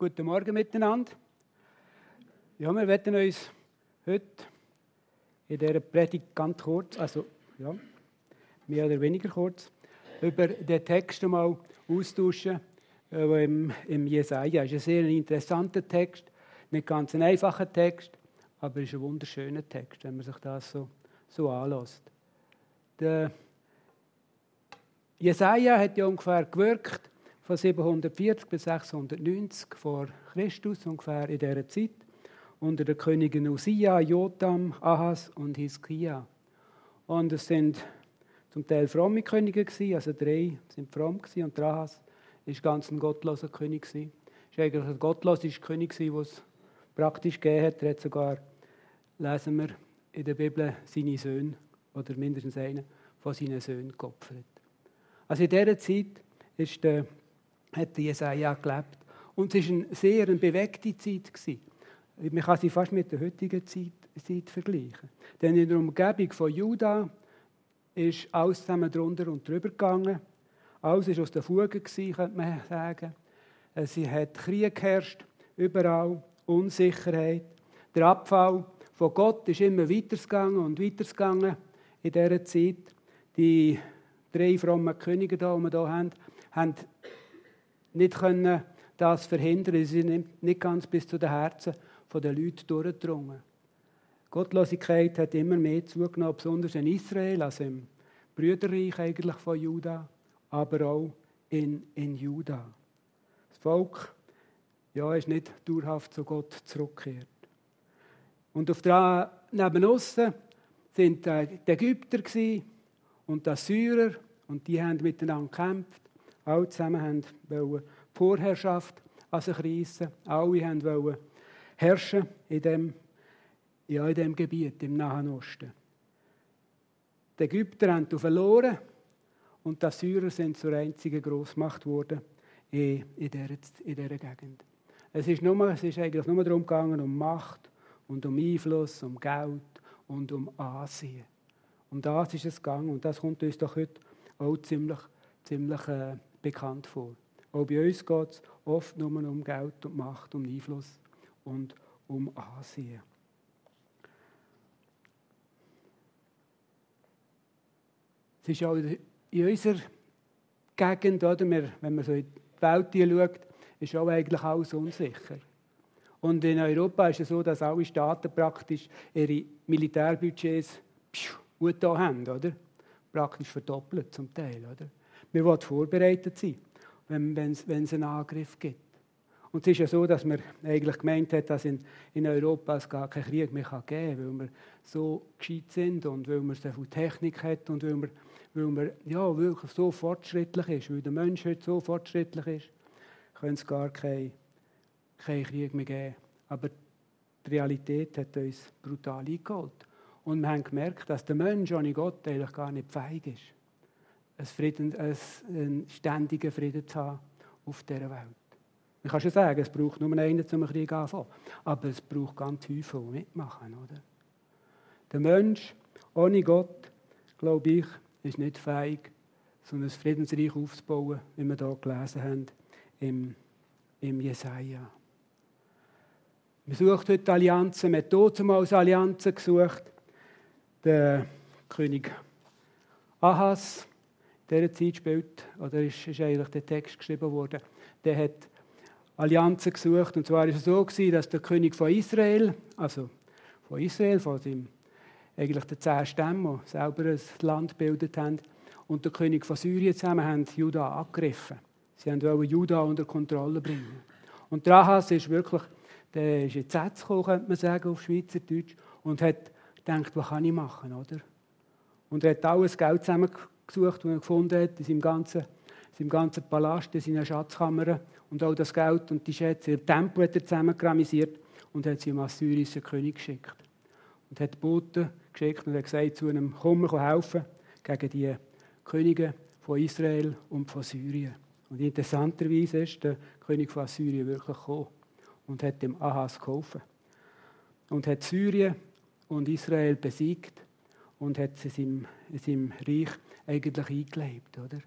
Guten Morgen miteinander. Ja, wir werden uns heute in dieser Predigt ganz kurz, also ja, mehr oder weniger kurz, über den Text einmal austauschen, äh, im, im Jesaja. Es ist ein sehr interessanter Text, nicht ganz ein einfacher Text, aber ist ein wunderschöner Text, wenn man sich das so, so anlässt. Der Jesaja hat ja ungefähr gewirkt von 740 bis 690 vor Christus, ungefähr in dieser Zeit, unter den Königen Usia, Jotam, Ahas und Hiskia. Und es sind zum Teil fromme Könige gewesen, also drei sind fromm gewesen, und Ahas ist ganz ein gottloser König gewesen. Ist eigentlich ein gottloser König gewesen, was praktisch gegeben hat. Er hat sogar, lesen wir in der Bibel, seine Söhne oder mindestens einen von seinen Söhnen geopfert. Also in dieser Zeit ist der, hat Jesaja gelebt. Und es war eine sehr bewegte Zeit. Man kann sie fast mit der heutigen Zeit, Zeit vergleichen. Denn in der Umgebung von Juda ist alles zusammen drunter und drüber gegangen. Alles war aus der Fuge, gewesen, könnte man sagen. Es hat Krieg geherrscht, überall, Unsicherheit. Der Abfall von Gott ist immer weitergegangen und weitergegangen in dieser Zeit. Die drei frommen Könige, die wir hier haben, haben nicht können das verhindern. Sie sind nicht ganz bis zu den Herzen der Leute durchgedrungen. Gottlosigkeit hat immer mehr zugenommen, besonders in Israel, also im Brüderreich eigentlich von Juda, aber auch in, in Juda. Das Volk ja, ist nicht dauerhaft zu Gott zurückgekehrt. Und auf der neben aussen sind die Ägypter und die Assyrer und die haben miteinander gekämpft. Alle zusammen wollten Vorherrschaft an sich reissen. Alle wollten herrschen in dem, ja, in dem Gebiet, im Nahen Osten. Die Ägypter haben verloren und die Assyrer sind zur einzigen Großmacht geworden in, in, dieser, in dieser Gegend. Es ist, nur, es ist eigentlich nur darum gegangen, um Macht und um Einfluss, um Geld und um Ansehen. Um das ist es gegangen und das kommt uns doch heute auch ziemlich, ziemlich äh, bekannt vor. Auch bei uns geht es oft nur um Geld und Macht, um Einfluss und um Ansehen. Es ist auch in unserer Gegend, oder, wenn man so in die Welt schaut, ist auch eigentlich alles unsicher. Und in Europa ist es so, dass alle Staaten praktisch ihre Militärbudgets gut haben, oder? Praktisch verdoppelt zum Teil, oder? Wir wollen vorbereitet sein, wenn, es einen Angriff gibt. Und es ist ja so, dass man eigentlich gemeint hat, dass in, in Europa es gar keinen Krieg mehr geben kann, weil wir so gescheit sind und weil man so viel Technik hat und weil man, weil man ja, wirklich so fortschrittlich ist, weil der Mensch heute so fortschrittlich ist, könnte es gar keinen kein Krieg mehr geben. Aber die Realität hat uns brutal eingeholt. Und wir haben gemerkt, dass der Mensch ohne Gott eigentlich gar nicht fähig ist, einen, Frieden, einen ständigen Frieden zu haben auf dieser Welt. Man kann schon sagen, es braucht nur einen, um einen Krieg anfangen. Aber es braucht ganz viele, die mitmachen. Oder? Der Mensch ohne Gott, glaube ich, ist nicht fähig, so ein Friedensreich aufzubauen, wie wir hier gelesen haben im, im Jesaja. Man sucht heute Allianzen, man hat damals Allianzen gesucht der König Ahas, dieser Zeit spielt, oder ist, ist eigentlich der Text geschrieben worden, der hat Allianzen gesucht. Und zwar war es so, gewesen, dass der König von Israel, also von Israel, von seinem, eigentlich den zehn Stämmen, die selber ein Land gebildet haben, und der König von Syrien zusammen haben Juda angegriffen. Sie wollten Juda unter Kontrolle bringen. Und der Ahas ist wirklich, der ist in Zetz gekommen, könnte man sagen, auf Schweizerdeutsch, und hat denkt, was kann ich machen, oder? Und er hat alles Geld zusammengesucht, das er gefunden hat, in seinem ganzen, in seinem ganzen Palast, in seiner Schatzkammer. Und auch das Geld und die Schätze, im Tempel hat er zusammengramisiert und hat sie dem assyrischen König geschickt. Und hat Boten geschickt und hat gesagt zu einem, komm, helfen gegen die Könige von Israel und von Syrien. Und interessanterweise ist der König von Assyrien wirklich gekommen und hat dem Ahas geholfen. Und hat Syrien und Israel besiegt und hat es in seinem, in seinem Reich eigentlich eingelebt, oder?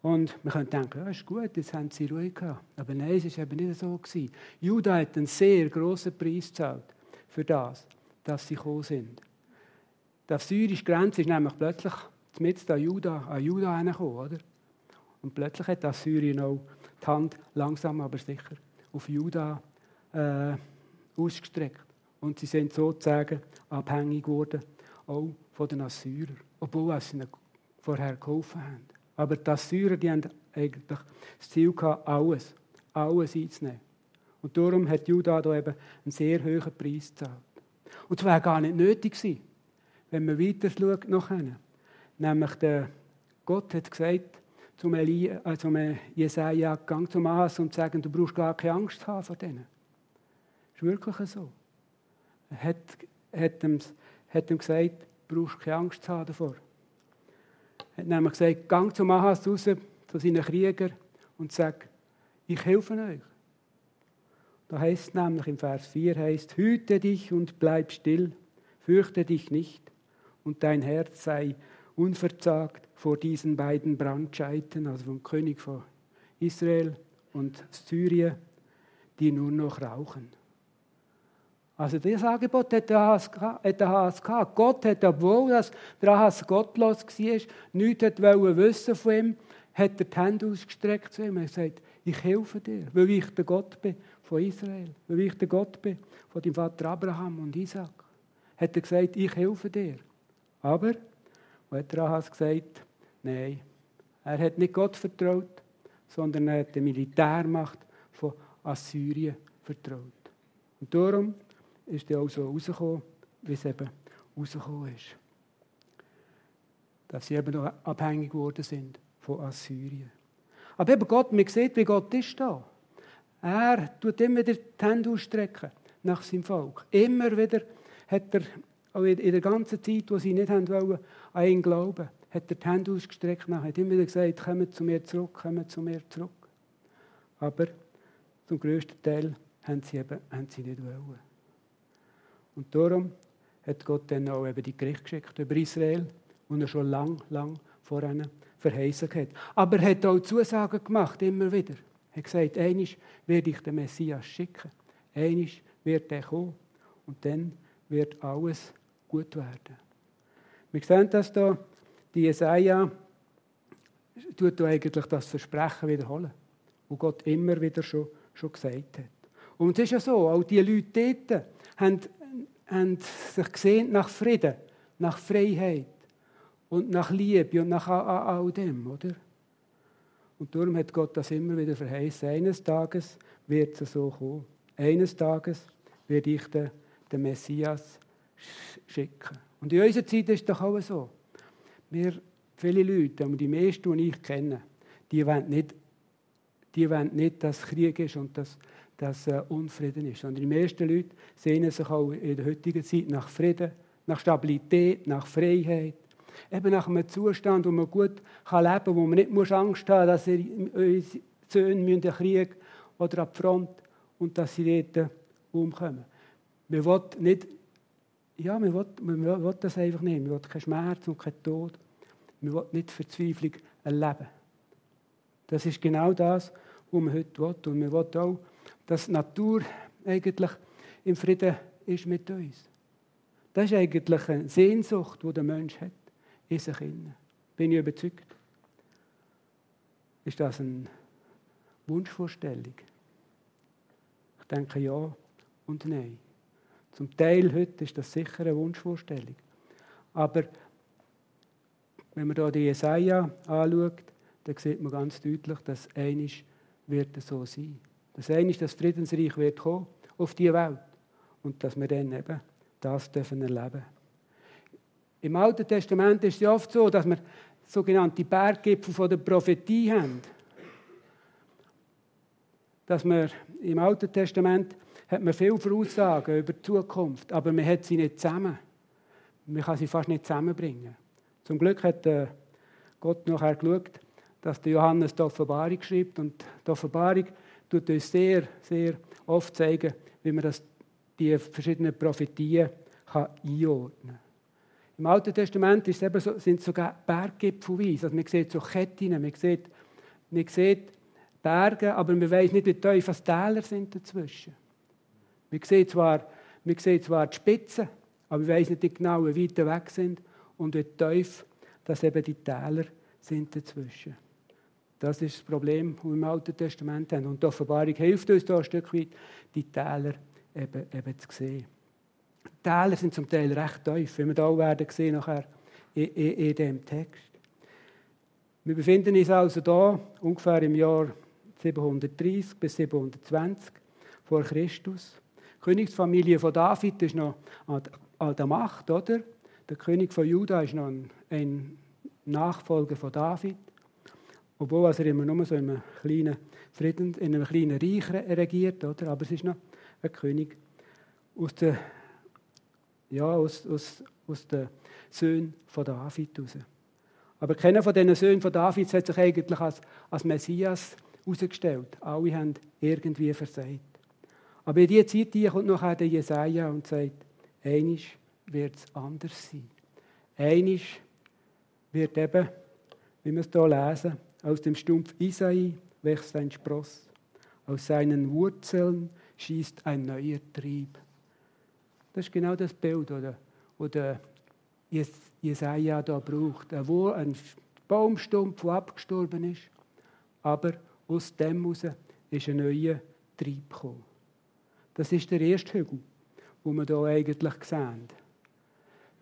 Und man könnte denken, ja, ist gut, jetzt haben sie Ruhe gehabt. Aber nein, es war eben nicht so. Gewesen. Juda hat einen sehr grossen Preis gezahlt für das, dass sie gekommen sind. Die assyrische Grenze ist nämlich plötzlich mit an Juda, an Juda hergekommen, oder? Und plötzlich hat Assyrien auch die Hand langsam aber sicher auf Juda äh, ausgestreckt. Und sie sind sozusagen abhängig geworden, auch von den Assyrern, obwohl sie ihnen vorher geholfen haben. Aber die Assyrer, die haben eigentlich das Ziel gehabt, alles, alles einzunehmen. Und darum hat Juda da eben einen sehr hohen Preis gezahlt. Und wäre gar nicht nötig gewesen, wenn man weiter schaut nachher. Nämlich der Gott hat gesagt, zum, Eli, äh, zum Jesaja, gang zum Ahas und sagen, du brauchst gar keine Angst haben vor denen. Das ist wirklich so. Er hat, hat, ihm, hat ihm gesagt, du brauchst keine Angst haben davor. Er hat nämlich gesagt, gang zum Ahas raus, zu seinen Kriegern und sag, ich helfe euch. Da heißt nämlich im Vers 4 heißt, hüte dich und bleib still, fürchte dich nicht und dein Herz sei unverzagt vor diesen beiden Brandscheiten, also vom König von Israel und Syrien, die nur noch rauchen. Also dieses Angebot hat der Ahas gehabt. Gott hat, obwohl das der Ahas gottlos war, nichts wollte wissen von ihm, hat er die Hände ausgestreckt zu ihm und gesagt, ich helfe dir, weil ich der Gott bin von Israel, weil ich der Gott bin von dem Vater Abraham und Isaac. Hat er gesagt, ich helfe dir. Aber, und hat Ahas gesagt, nein, er hat nicht Gott vertraut, sondern er hat der Militärmacht von Assyrien vertraut. Und darum ist er auch so rausgekommen, wie es eben rausgekommen ist. Dass sie eben noch abhängig geworden sind von Assyrien. Aber eben Gott, man sieht, wie Gott ist da. Er tut immer wieder die Hände ausstrecken nach seinem Volk. Immer wieder hat er, auch in der ganzen Zeit, wo sie nicht haben wollen, an ihn glauben, hat er die Hände ausgestreckt nach, hat immer wieder gesagt, kommt zu mir zurück, kommt zu mir zurück. Aber zum größten Teil haben sie, eben, haben sie nicht wollen. Und darum hat Gott dann auch eben die Gericht geschickt über Israel, und er schon lang, lang vor ihnen verheißen hat. Aber er hat auch Zusagen gemacht, immer wieder. Er hat gesagt, einisch werde ich den Messias schicken. Einisch wird er kommen. Und dann wird alles gut werden. Wir sehen das hier, die Jesaja tut eigentlich das Versprechen wiederholen, wo Gott immer wieder schon, schon gesagt hat. Und es ist ja so, auch die Leute dort haben haben sich gesehnt nach Frieden, nach Freiheit und nach Liebe und nach all dem, oder? Und darum hat Gott das immer wieder verheißen. Eines Tages wird es so kommen. Eines Tages werde ich den, den Messias schicken. Und in unserer Zeit ist es doch auch so. Wir, viele Leute, und die meisten, die ich kenne, die wollen nicht, die wollen nicht dass Krieg ist und dass dass äh, Unfrieden ist. Sondern die meisten Leute sehnen sich auch in der heutigen Zeit nach Frieden, nach Stabilität, nach Freiheit. Eben nach einem Zustand, wo man gut kann leben kann, wo man nicht Angst haben muss, dass unsere Söhne in den Krieg oder an die Front und dass sie dort umkommen. Man will nicht, ja, man will, man will das einfach nicht. Man will keinen Schmerz und keinen Tod. Man will nicht Verzweiflung erleben. Das ist genau das, was man heute will. Und man will auch dass die Natur eigentlich im Frieden ist mit uns. Das ist eigentlich eine Sehnsucht, die der Mensch hat, in sich innen. Bin ich überzeugt? Ist das eine Wunschvorstellung? Ich denke ja und nein. Zum Teil heute ist das sicher eine Wunschvorstellung. Aber wenn man da die Jesaja anschaut, dann sieht man ganz deutlich, dass einisch wird so sein. Das eine ist, dass Friedensreich wird kommen auf die Welt und dass wir dann eben das dürfen erleben. Im Alten Testament ist es oft so, dass wir sogenannte Berggipfel von der Prophetie haben. Dass wir im Alten Testament hat man viele Voraussagen über die Zukunft, aber man hat sie nicht zusammen. Man kann sie fast nicht zusammenbringen. Zum Glück hat äh, Gott nachher geschaut, dass der Johannes die Offenbarung schreibt und die Offenbarung tut uns sehr, sehr oft zeigen, wie man das, die verschiedenen Prophetien kann einordnen kann. Im Alten Testament ist es so, sind sogar Berggipfelweise. Also man sieht so Ketten, man sieht Man sieht Berge, aber man weiß nicht, wie tief die Täler sind dazwischen. Man sieht zwar, man sieht zwar die Spitzen, aber man weiß nicht genau, wie weit weg sind und wie tief dass eben die Täler sind dazwischen. Das ist das Problem, das wir im Alten Testament haben. Und die Offenbarung hilft uns da ein Stück weit, die Täler eben, eben zu sehen. Die Täler sind zum Teil recht tief, wie wir da werden sehen nachher in, in, in diesem Text. Wir befinden uns also da ungefähr im Jahr 730 bis 720 vor Christus. Die Königsfamilie von David ist noch an der Macht, oder? Der König von Juda ist noch ein, ein Nachfolger von David. Obwohl also er immer nur so in einem kleinen Frieden, in einem kleinen Reich regiert, oder? Aber es ist noch ein König aus der, ja, aus, aus, aus den Söhnen von David raus. Aber keiner von diesen Söhnen von David hat sich eigentlich als, als Messias herausgestellt. Alle haben irgendwie versagt. Aber in dieser Zeit die kommt nachher der Jesaja und sagt, einisch wird es anders sein. Einisch wird eben, wie wir es hier lesen, aus dem Stumpf Isai wächst ein Spross. Aus seinen Wurzeln schießt ein neuer Trieb. Das ist genau das Bild, oder, oder Jesaja da braucht. Ein Baumstumpf, der abgestorben ist, aber aus dem heraus ist ein neuer Trieb gekommen. Das ist der erste Hügel, den wir hier eigentlich sehen.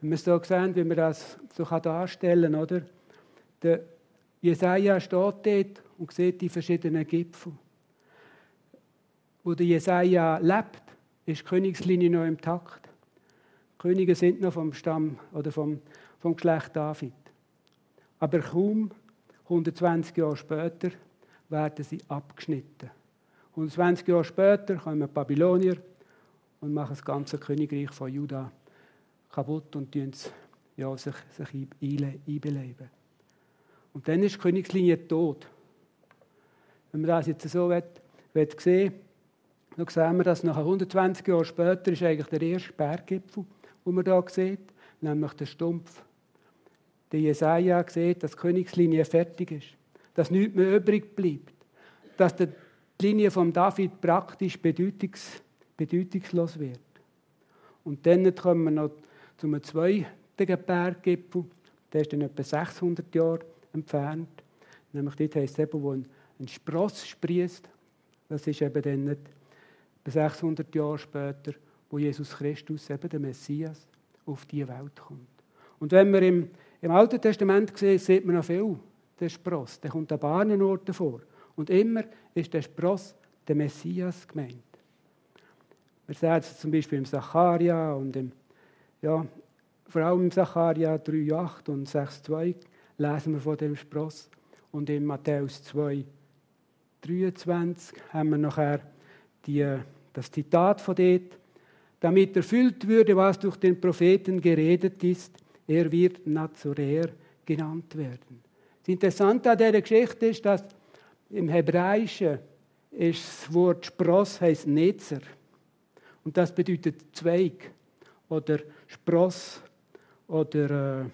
Wenn wir es hier sehen, wie man das so darstellen kann, oder? Der Jesaja steht dort und sieht die verschiedenen Gipfel. Wo der Jesaja lebt, ist die Königslinie noch im Takt. Die Könige sind noch vom Stamm oder vom, vom Geschlecht David. Aber kaum 120 Jahre später werden sie abgeschnitten. 120 Jahre später kommen Babylonier und machen das ganze Königreich von Juda kaputt und es, ja, sich, sich einbeleben. Und dann ist die Königslinie tot. Wenn man das jetzt so will, will sehen dann sehen wir, dass nach 120 Jahren später ist eigentlich der erste Berggipfel, den man hier sieht, nämlich der Stumpf. Der Jesaja sieht, dass die Königslinie fertig ist, dass nichts mehr übrig bleibt, dass die Linie von David praktisch bedeutungs, bedeutungslos wird. Und dann kommen wir noch zum zweiten Berggipfel, der ist dann etwa 600 Jahre entfernt. Nämlich dort heisst es eben, wo ein, ein Spross sprießt. Das ist eben dann nicht 600 Jahre später, wo Jesus Christus, eben der Messias, auf die Welt kommt. Und wenn wir im, im Alten Testament sehen, sieht man noch viel den Spross. Der kommt an Bahnenorten vor. Und immer ist der Spross der Messias gemeint. Wir sehen es zum Beispiel im Zacharia und im, ja, vor allem im Zacharia 3,8 und 6,2 lesen wir von dem Spross. Und in Matthäus 2, 23 haben wir nachher die, das Zitat von dort, damit erfüllt würde, was durch den Propheten geredet ist, er wird Nazoräer genannt werden. Das Interessante an dieser Geschichte ist, dass im Hebräischen ist das Wort Spross heißt Netzer. Und das bedeutet Zweig oder Spross oder äh,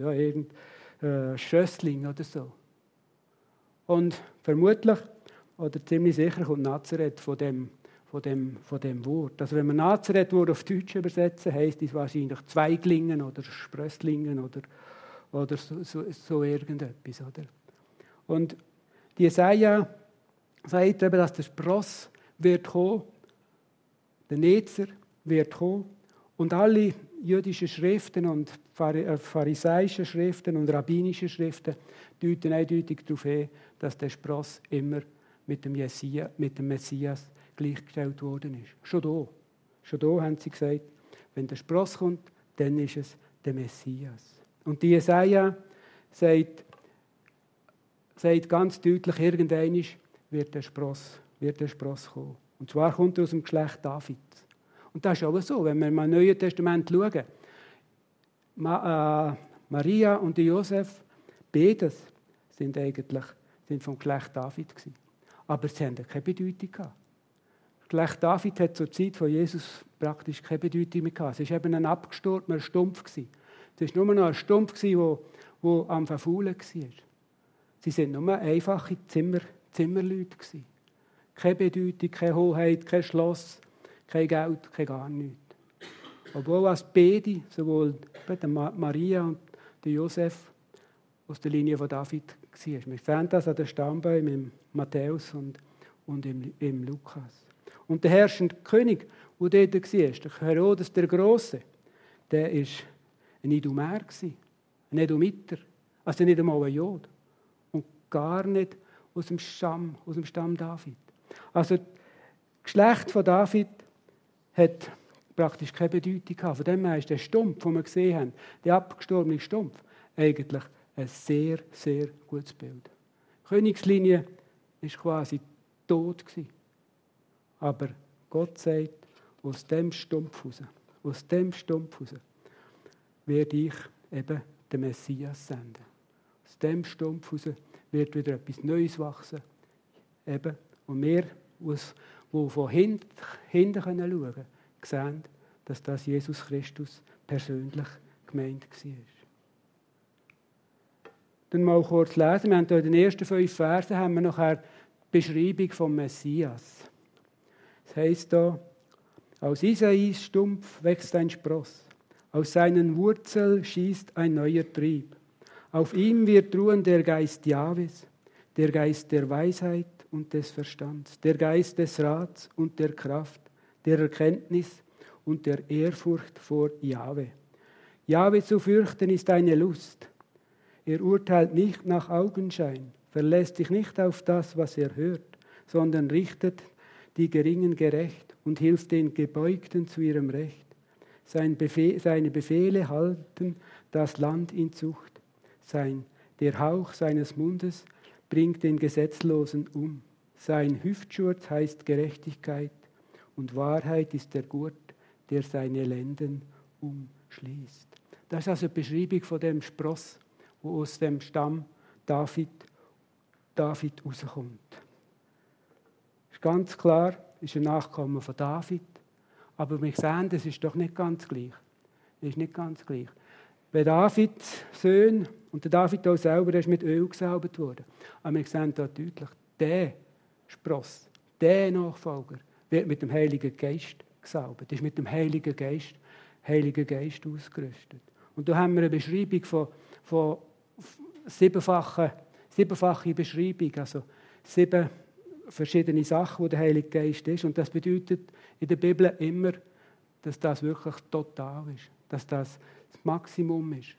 ja, irgend, äh, Schössling oder so. Und vermutlich oder ziemlich sicher kommt Nazareth von dem, von dem, von dem Wort. Also wenn man Nazareth Wort auf Deutsch übersetzen, heißt es wahrscheinlich Zweiglingen oder Sprösslingen oder, oder so, so, so irgendetwas. Oder? Und die Jesaja sagt eben, dass der Spross wird kommen, der Netzer wird kommen und alle jüdischen Schriften und pharisäische Schriften und rabbinische Schriften deuten eindeutig darauf hin, dass der Spross immer mit dem, Jessia, mit dem Messias gleichgestellt worden ist. Schon da. Schon da haben sie gesagt, wenn der Spross kommt, dann ist es der Messias. Und die Jesaja sagt, sagt ganz deutlich, irgendwann wird der Spross, wird der Spross kommen. Und zwar kommt er aus dem Geschlecht Davids. Und das ist auch so, wenn wir im Neuen Testament schauen. Ma, äh, Maria und Josef, beides sind eigentlich sind vom Geschlecht David gewesen. Aber sie haben keine Bedeutung. Das Geschlecht David hat zur Zeit von Jesus praktisch keine Bedeutung mehr gehabt. Es war eben ein abgestorbener Stumpf. Es war nur noch ein Stumpf, der, am Verfaulen war. Sie sind nur einfache Zimmer, Zimmerleute. Keine Bedeutung, keine Hoheit, kein Schloss, kein Geld, kein gar nichts. Obwohl als beide, sowohl Maria und Josef, aus der Linie von David war. Wir sehen das an den Stammbäumen im Matthäus und, und im, im Lukas. Und der herrschende König, der dort war, der Herodes der Große, der war ein Idumer, ein Edomiter, also nicht einmal ein Jod. Und gar nicht aus dem Stamm, aus dem Stamm David. Also das Geschlecht von David hat praktisch keine Bedeutung gehabt. Von dem her ist der Stumpf, den wir gesehen haben, der abgestorbene Stumpf, eigentlich ein sehr, sehr gutes Bild. Die Königslinie war quasi tot. Aber Gott sagt, aus dem Stumpf raus, aus dem Stumpf raus, werde ich eben den Messias senden. Aus dem Stumpf raus wird wieder etwas Neues wachsen. Eben. Und wir, die von hinten, hinten schauen können, sehen, dass das Jesus Christus persönlich gemeint war. Dann mal kurz lesen. Wir haben hier in den ersten fünf Versen haben wir nachher die Beschreibung vom Messias. Es heißt da, aus Isais Stumpf wächst ein Spross, aus seinen Wurzeln schießt ein neuer Trieb. Auf ihm wird ruhen der Geist Jahwes, der Geist der Weisheit und des Verstands, der Geist des Rats und der Kraft, der Erkenntnis und der Ehrfurcht vor Jahwe. Jahwe zu fürchten ist eine Lust. Er urteilt nicht nach Augenschein, verlässt sich nicht auf das, was er hört, sondern richtet die Geringen gerecht und hilft den Gebeugten zu ihrem Recht. Sein Befehl, seine Befehle halten das Land in Zucht. Sein, der Hauch seines Mundes bringt den Gesetzlosen um. Sein Hüftschurz heißt Gerechtigkeit und Wahrheit ist der Gurt, der seine Lenden umschließt. Das ist also eine Beschreibung von dem Spross, wo aus dem Stamm David, David rauskommt. Ist ganz klar, ist ein Nachkommen von David, aber wir sehen, das ist doch nicht ganz gleich. Das ist nicht ganz gleich. Wenn Davids Sohn und der David auch selber ist mit Öl gesalbt worden, aber wir sehen da deutlich, der Spross, der Nachfolger wird mit dem Heiligen Geist gesalbt, ist mit dem Heiligen Geist, Heiligen Geist ausgerüstet. Und da haben wir eine Beschreibung von, von siebenfache, siebenfache Beschreibung, also sieben verschiedene Sachen, wo der Heilige Geist ist. Und das bedeutet in der Bibel immer, dass das wirklich total ist, dass das das Maximum ist.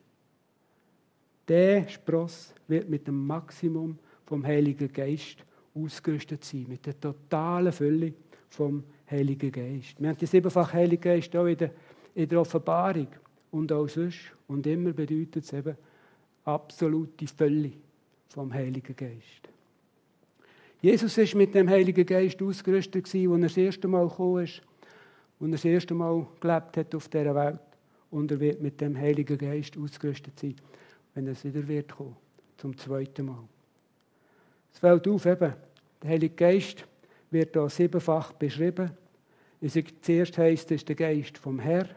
Der Spross wird mit dem Maximum vom Heiligen Geist ausgerüstet sein, mit der totalen Fülle vom Heiligen Geist. Wir haben die siebenfache Heilige Geist auch in der, in der Offenbarung und auch sonst. Und immer bedeutet es eben absolute Fülle vom Heiligen Geist. Jesus ist mit dem Heiligen Geist ausgerüstet, als er das erste Mal gekommen ist und das erste Mal gelebt hat auf dieser Welt. Und er wird mit dem Heiligen Geist ausgerüstet sein, wenn er wieder wird kommen, zum zweiten Mal. Es fällt auf, eben, der Heilige Geist wird hier siebenfach beschrieben. Zuerst heisst es der Geist vom Herrn.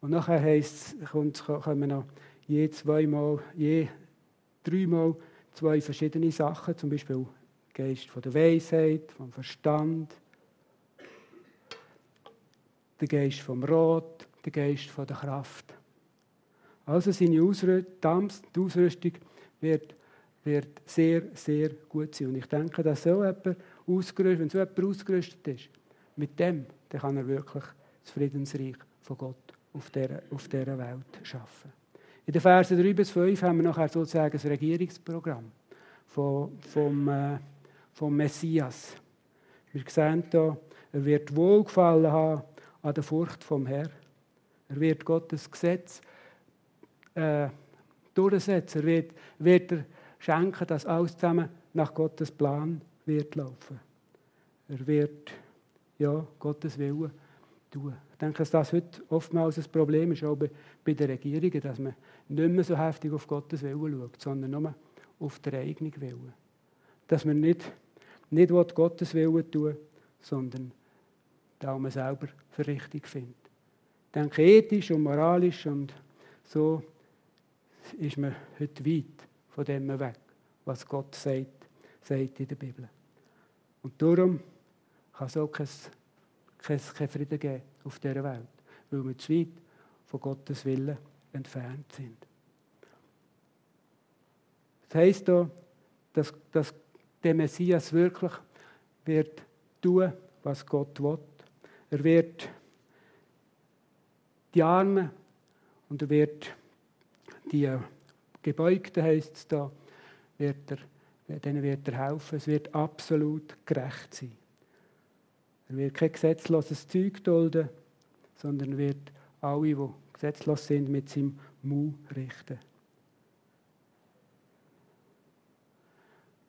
Und nachher heisst es, kommen noch je zweimal, je dreimal zwei verschiedene Sachen, zum Beispiel Geist von der Weisheit, vom Verstand, der Geist vom Rot, der Geist von der Kraft. Also seine Ausrüstung, die Ausrüstung wird, wird sehr, sehr gut sein. Und ich denke, dass so jemand ausgerüstet, wenn so jemand ausgerüstet ist, mit dem, dann kann er wirklich das Friedensreich von Gott auf dieser, auf dieser Welt schaffen. In den Versen 3 bis 5 haben wir nachher sozusagen das Regierungsprogramm vom, vom, äh, vom Messias. Wir sehen hier, er wird Wohlgefallen haben an der Furcht vom Herrn. Er wird Gottes Gesetz äh, durchsetzen. Er wird, wird er schenken, dass alles zusammen nach Gottes Plan wird laufen. Er wird ja, Gottes Willen tun. Ich denke, dass das heute oftmals ein Problem ist, auch bei, den Regierungen, dass man nicht mehr so heftig auf Gottes Willen schaut, sondern nur auf den eigenen Willen. Dass man nicht, nicht Gottes Willen tun sondern da man selber für richtig findet. Ich denke, ethisch und moralisch und so ist man heute weit von dem weg, was Gott sagt, sagt in der Bibel. Und darum kann es auch kein, kein, kein Frieden geben auf dieser Welt, weil wir zu weit von Gottes Willen entfernt sind. Das heisst auch, dass, dass der Messias wirklich wird tun, was Gott will. Er wird die Armen und er wird die Gebeugten, heisst es da, wird er, denen wird er helfen. Es wird absolut gerecht sein. Er wird kein gesetzloses Zeug dulden, sondern wird alle, die gesetzlos sind, mit seinem Mu richten.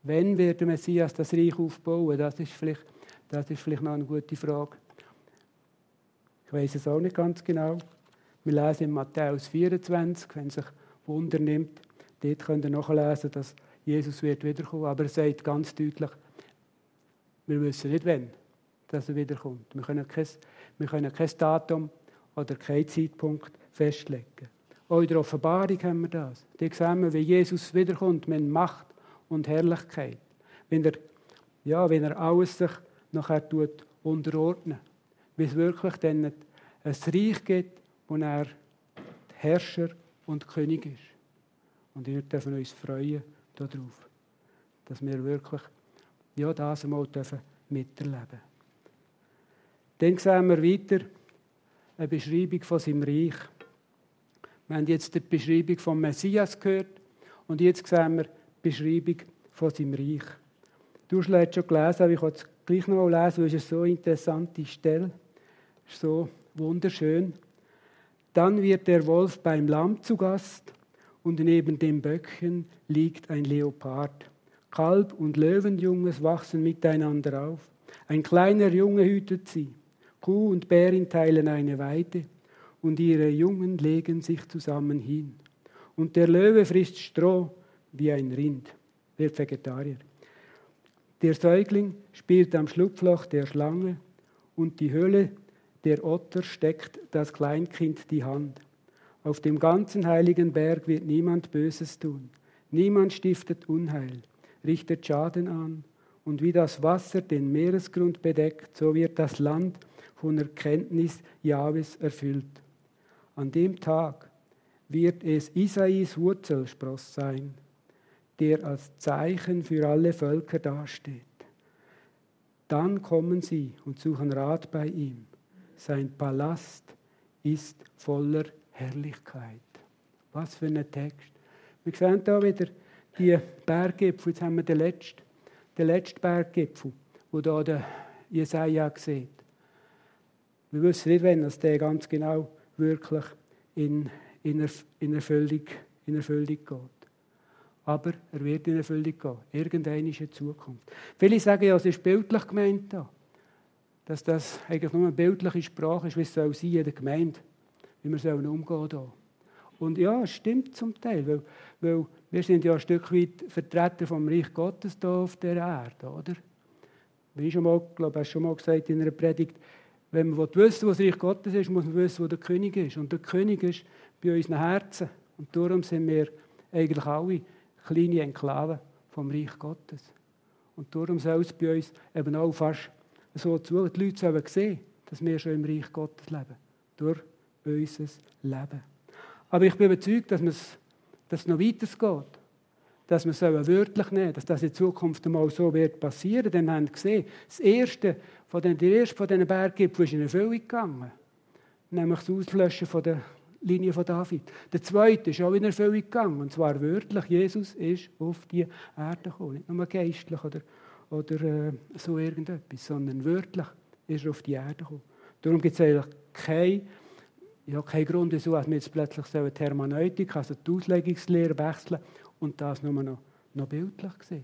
Wann wird der Messias das Reich aufbauen? Das ist vielleicht, das ist vielleicht noch eine gute Frage. Ich weiß es auch nicht ganz genau. Wir lesen in Matthäus 24, wenn sich Wunder nimmt, dort könnt ihr nachlesen, dass Jesus wird wiederkommen. Aber er sagt ganz deutlich, wir wissen nicht, wann dass er wiederkommt. Wir können kein, wir können kein Datum oder keinen Zeitpunkt festlegen. Auch in der Offenbarung haben wir das. Da sehen wir, wie Jesus wiederkommt mit Macht und Herrlichkeit. Wenn er, ja, wenn er alles sich nachher tut unterordnen. Es wirklich dann ein Reich gibt, wo er Herrscher und König ist. Und wir dürfen uns freuen darauf, dass wir wirklich ja, das einmal dürfen miterleben Dann sehen wir weiter eine Beschreibung von seinem Reich. Wir haben jetzt die Beschreibung vom Messias gehört und jetzt sehen wir die Beschreibung von seinem Reich. Du hast es schon gelesen, aber ich kann es gleich noch mal lesen, weil es eine so interessante Stelle ist so wunderschön. Dann wird der Wolf beim Lamm zu Gast und neben dem Böckchen liegt ein Leopard. Kalb und Löwenjunges wachsen miteinander auf. Ein kleiner Junge hütet sie. Kuh und Bärin teilen eine Weide und ihre Jungen legen sich zusammen hin. Und der Löwe frisst Stroh wie ein Rind, wird Vegetarier. Der Säugling spielt am Schlupfloch der Schlange und die Höhle der Otter steckt das Kleinkind die Hand. Auf dem ganzen heiligen Berg wird niemand Böses tun. Niemand stiftet Unheil, richtet Schaden an. Und wie das Wasser den Meeresgrund bedeckt, so wird das Land von Erkenntnis Jahwes erfüllt. An dem Tag wird es Isais Wurzelspross sein, der als Zeichen für alle Völker dasteht. Dann kommen sie und suchen Rat bei ihm sein Palast ist voller Herrlichkeit. Was für ein Text. Wir sehen hier wieder die Berggipfel. Jetzt haben wir den letzten, den letzten Berggipfel, wo hier der Jesaja sieht. Wir wissen nicht, wenn das der ganz genau wirklich in, in, in, Erfüllung, in Erfüllung geht. Aber er wird in Erfüllung gehen. Irgendeine ist in Zukunft. Viele sagen ja, es ist bildlich gemeint hier dass das eigentlich nur eine bildliche Sprache ist, wie es soll sein in der Gemeinde, wie wir sollen umgehen da. Und ja, es stimmt zum Teil, weil, weil wir sind ja ein Stück weit Vertreter vom Reich Gottes hier auf der Erde, oder? Wie ich schon mal, glaube ich, schon mal gesagt in einer Predigt, wenn man wissen was das Reich Gottes ist, muss man wissen, wo der König ist. Und der König ist bei unseren Herzen. Und darum sind wir eigentlich alle kleine Enklaven vom Reich Gottes. Und darum soll es bei uns eben auch fast so zu. Die Leute sollen sehen, dass wir schon im Reich Gottes leben. Durch unser Leben. Aber ich bin überzeugt, dass, dass es noch weitergeht. Dass wir es wörtlich nehmen dass das in Zukunft einmal so wird passieren. Haben wir gesehen, das erste von den, der erste von diesen Berggipfeln ist in Erfüllung gegangen. Nämlich das Auslöschen von der Linie von David. Der zweite ist auch in Erfüllung gegangen. Und zwar wörtlich, Jesus ist auf die Erde gekommen. Nicht nur geistlich oder oder äh, so irgendetwas, sondern wörtlich ist er auf die Erde gekommen. Darum gibt es eigentlich keinen ja, kein Grund, wieso wir jetzt plötzlich so eine Hermeneutik, also die Auslegungslehre wechseln und das nur noch, noch bildlich sehen.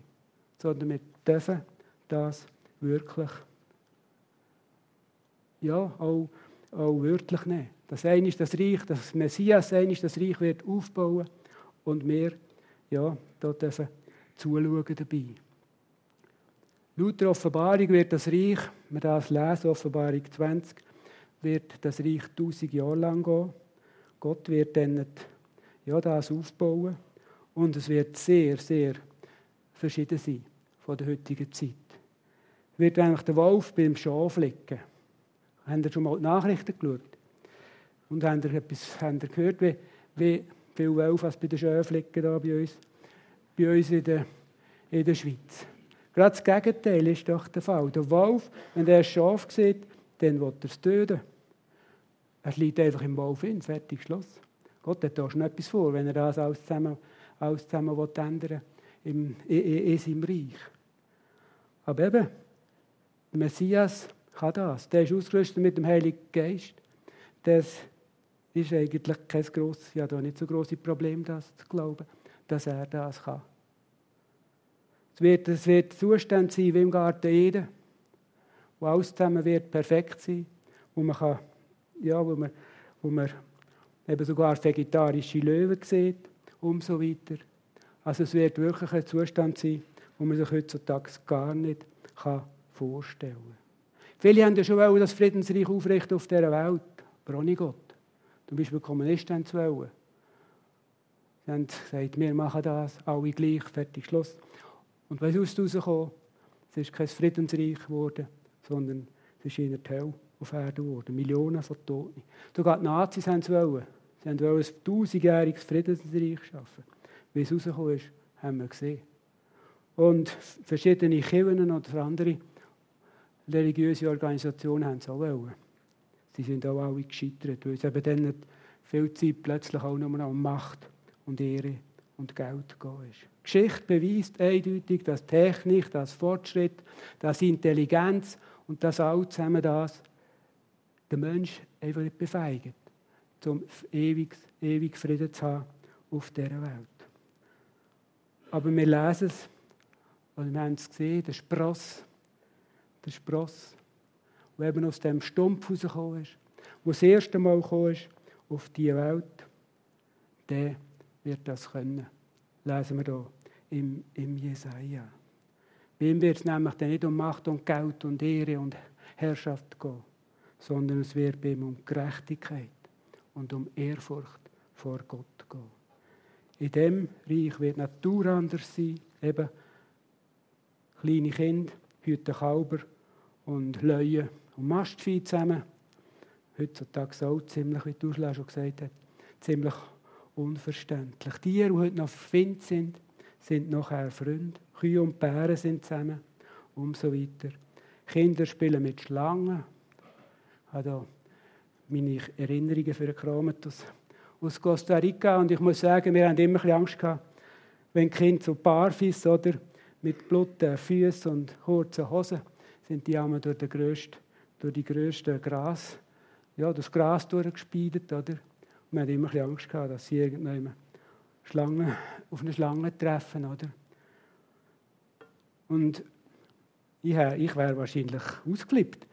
Sondern wir dürfen das wirklich ja, auch, auch wörtlich nehmen. Das eine ist das Reich, das Messias eine ist das Reich wird aufbauen und wir ja, da dürfen zuschauen dabei. Laut der Offenbarung wird das Reich, wir das lesen, Offenbarung 20, wird das Reich tausend Jahre lang gehen. Gott wird dann ja, das aufbauen Und es wird sehr, sehr verschieden sein von der heutigen Zeit. Wird eigentlich der Wolf beim Schaf liegen? Haben ihr schon mal die Nachrichten geschaut? Und haben ihr, etwas, haben ihr gehört, wie, wie viele Wölfe bei den Schäfen liegen da bei uns? Bei uns in der, in der Schweiz. Gerade das Gegenteil ist doch der Fall. Der Wolf, wenn er ein Schaf sieht, dann will er es töten. Er liegt einfach im Wolf in, fertig, Schluss. Gott hat da schon etwas vor, wenn er das alles zusammen, alles zusammen will ändern im, in, in, in seinem Reich. Aber eben, der Messias kann das. Der ist ausgerüstet mit dem Heiligen Geist. Das ist eigentlich kein grosses, ja, da nicht so große Problem, das zu glauben, dass er das kann. Es wird, es wird Zustand sein wie im Garten Eden, wo alles zusammen wird perfekt sein, wo man kann, ja, wo man, wo man eben sogar vegetarische Löwen sieht und so weiter. Also es wird wirklich ein Zustand sein, wo man sich heutzutage gar nicht kann vorstellen kann. Viele haben ja schon wollen, das Friedensreich aufrichten auf dieser Welt, aber ohne Gott. Zum Beispiel Kommunisten haben es wollen. Sie haben gesagt, wir machen das, alle gleich, fertig, Schluss. Und was ist rausgekommen? Es ist kein Friedensreich geworden, sondern es ist in der Hölle auf Erde geworden. Millionen von Toten. Sogar die Nazis haben es wollen. Sie wollten ein tausendjähriges Friedensreich schaffen. Wie es rausgekommen ist, haben wir gesehen. Und verschiedene Kirchen oder andere religiöse Organisationen haben es auch wollen. Sie sind auch alle gescheitert, weil es eben dann viel Zeit plötzlich auch nur noch um Macht und Ehre und Geld geht. Die Geschichte beweist eindeutig, dass Technik, dass Fortschritt, dass Intelligenz und das all zusammen das den Mensch einfach nicht befeigt, um ewig, ewig Frieden zu haben auf dieser Welt. Aber wir lesen es, und wir haben es gesehen, der Spross, der Spross, der eben aus dem Stumpf rausgekommen ist, der das erste Mal gekommen ist auf diese Welt, der wird das können. Lesen wir hier im, im Jesaja. Bei ihm wird es nämlich dann nicht um Macht und Geld und Ehre und Herrschaft gehen, sondern es wird bei ihm um Gerechtigkeit und um Ehrfurcht vor Gott gehen. In dem Reich wird die Natur anders sein, eben kleine Kinder, hüten Kalber und Löwen und Mastvieh zusammen. Heutzutage auch ziemlich, wie Ursula schon gesagt hat, ziemlich unverständlich. Die, die heute noch Find sind, sind nachher Freunde. Kühe und Bären sind zusammen und so weiter. Kinder spielen mit Schlangen. Ich habe da meine Erinnerungen für Kramet aus, Costa Rica und ich muss sagen, wir haben immer Angst gehabt, wenn Kinder so barfuß oder mit blutigen Füßen und kurzen Hosen sind die einmal durch, den grössten, durch die grössten Gras, ja, das Gras durchgespeidet, oder? wir hatten immer Angst gehabt, dass sie irgendwann Schlangen, auf eine Schlange treffen, oder? Und ich, ich wäre wahrscheinlich ausgeflippt,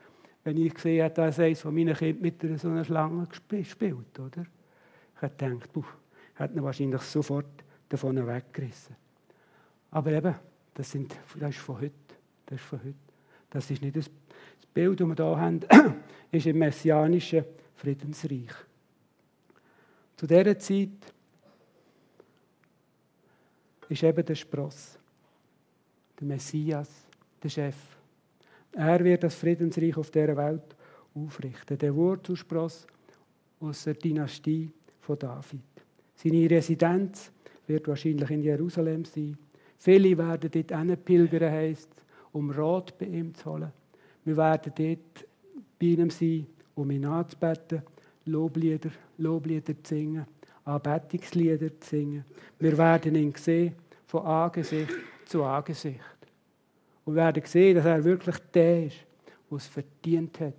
wenn ich gesehen hätte, dass eines von meinen Kindern mit so einer Schlange spielt, oder? Ich hätte gedacht, puh, hätte ihn wahrscheinlich sofort davon weggerissen. Aber eben, das, sind, das ist von heute. Das ist von heute. Das ist nicht das Bild, das wir hier haben, ist im messianischen Friedensreich. Zu dieser Zeit ist eben der Spross, der Messias, der Chef. Er wird das Friedensreich auf dieser Welt aufrichten. Der Wurzelspross aus der Dynastie von David. Seine Residenz wird wahrscheinlich in Jerusalem sein. Viele werden dort pilgern, heisst um Rat bei ihm zu holen. Wir werden dort bei ihm sein, um ihn anzubeten, Loblieder, Loblieder zu singen, Anbetungslieder zu singen. Wir werden ihn sehen, von Angesicht zu Angesicht. Und werden sehen, dass er wirklich der ist, der es verdient hat.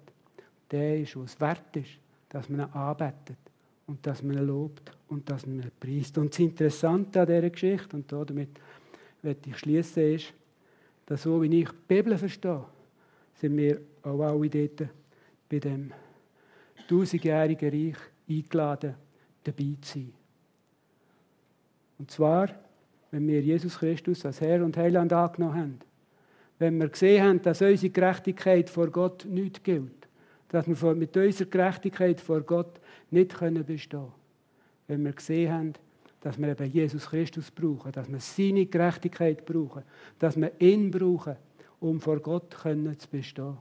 Der ist, der es wert ist, dass man ihn anbetet und dass man ihn lobt und dass man ihn preist. Und das Interessante an dieser Geschichte, und damit werde ich schließen, ist, dass so wie ich die Bibel verstehe, sind wir auch alle dort bei dem tausendjährigen Reich eingeladen, dabei zu sein. Und zwar, wenn wir Jesus Christus als Herr und Heiland angenommen haben, wenn wir gesehen haben, dass unsere Gerechtigkeit vor Gott nicht gilt, dass wir mit unserer Gerechtigkeit vor Gott nicht bestehen können, wenn wir gesehen haben, dass wir eben Jesus Christus brauchen, dass wir seine Gerechtigkeit brauchen, dass wir ihn brauchen, um vor Gott können zu bestehen.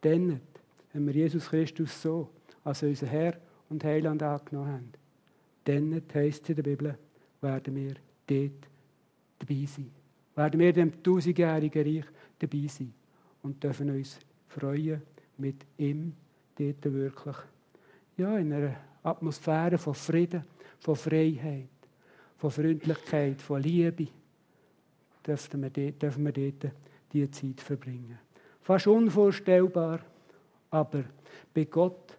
Dann, wenn wir Jesus Christus so als unser Herr und Heiland angenommen haben, dann heisst es in der Bibel, werden wir dort dabei sein. Werden wir dem tausendjährigen Reich dabei sein und dürfen uns freuen mit ihm dort wirklich ja, in einer Atmosphäre von Frieden, von Freiheit, von Freundlichkeit, von Liebe, dürfen wir dort, dürfen wir dort diese Zeit verbringen. Fast unvorstellbar, aber bei Gott,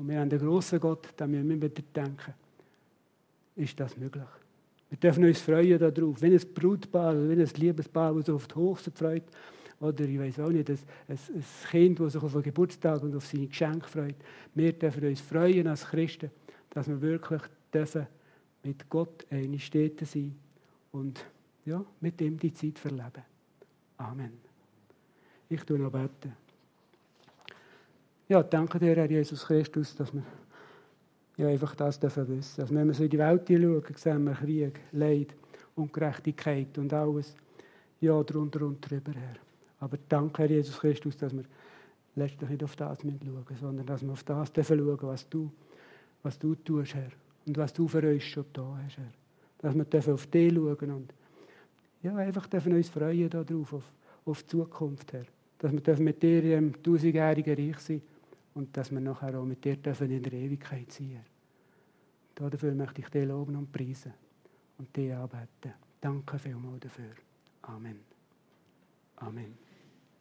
und wir haben den grossen Gott, müssen wir wieder denken, ist das möglich. Wir dürfen uns freuen darauf, wenn ein Brutpaar, wenn ein Liebespaar, das sich auf die Hochzeit freut, oder ich weiß auch nicht, ein, ein, Kind, das sich auf den Geburtstag und auf seine Geschenke freut. Wir dürfen uns freuen als Christen, dass wir wirklich dürfen mit Gott eine Städte sein und ja, mit ihm die Zeit verleben. Amen. Ich tue noch beten. Ja, danke dir, Herr Jesus Christus, dass wir ja, einfach das dürfen wissen. Also wenn wir so in die Welt schauen, sehen wir Krieg, Leid, Ungerechtigkeit und alles. Ja, drunter und drüber, Herr. Aber danke, Herr Jesus Christus, dass wir letztlich nicht auf das schauen sondern dass wir auf das dürfen was du, was du tust, Herr. Und was du für uns schon da hast, Herr. Dass wir dürfen auf dich schauen und ja, einfach dürfen uns freuen darauf, auf, auf die Zukunft, Herr. Dass wir dürfen mit dir im tausendjährigen Reich sein und dass wir nachher auch mit dir dürfen in der Ewigkeit Herr. Dafür möchte ich dich loben und preisen und dich anbeten. Danke vielmals dafür. Amen. Amen.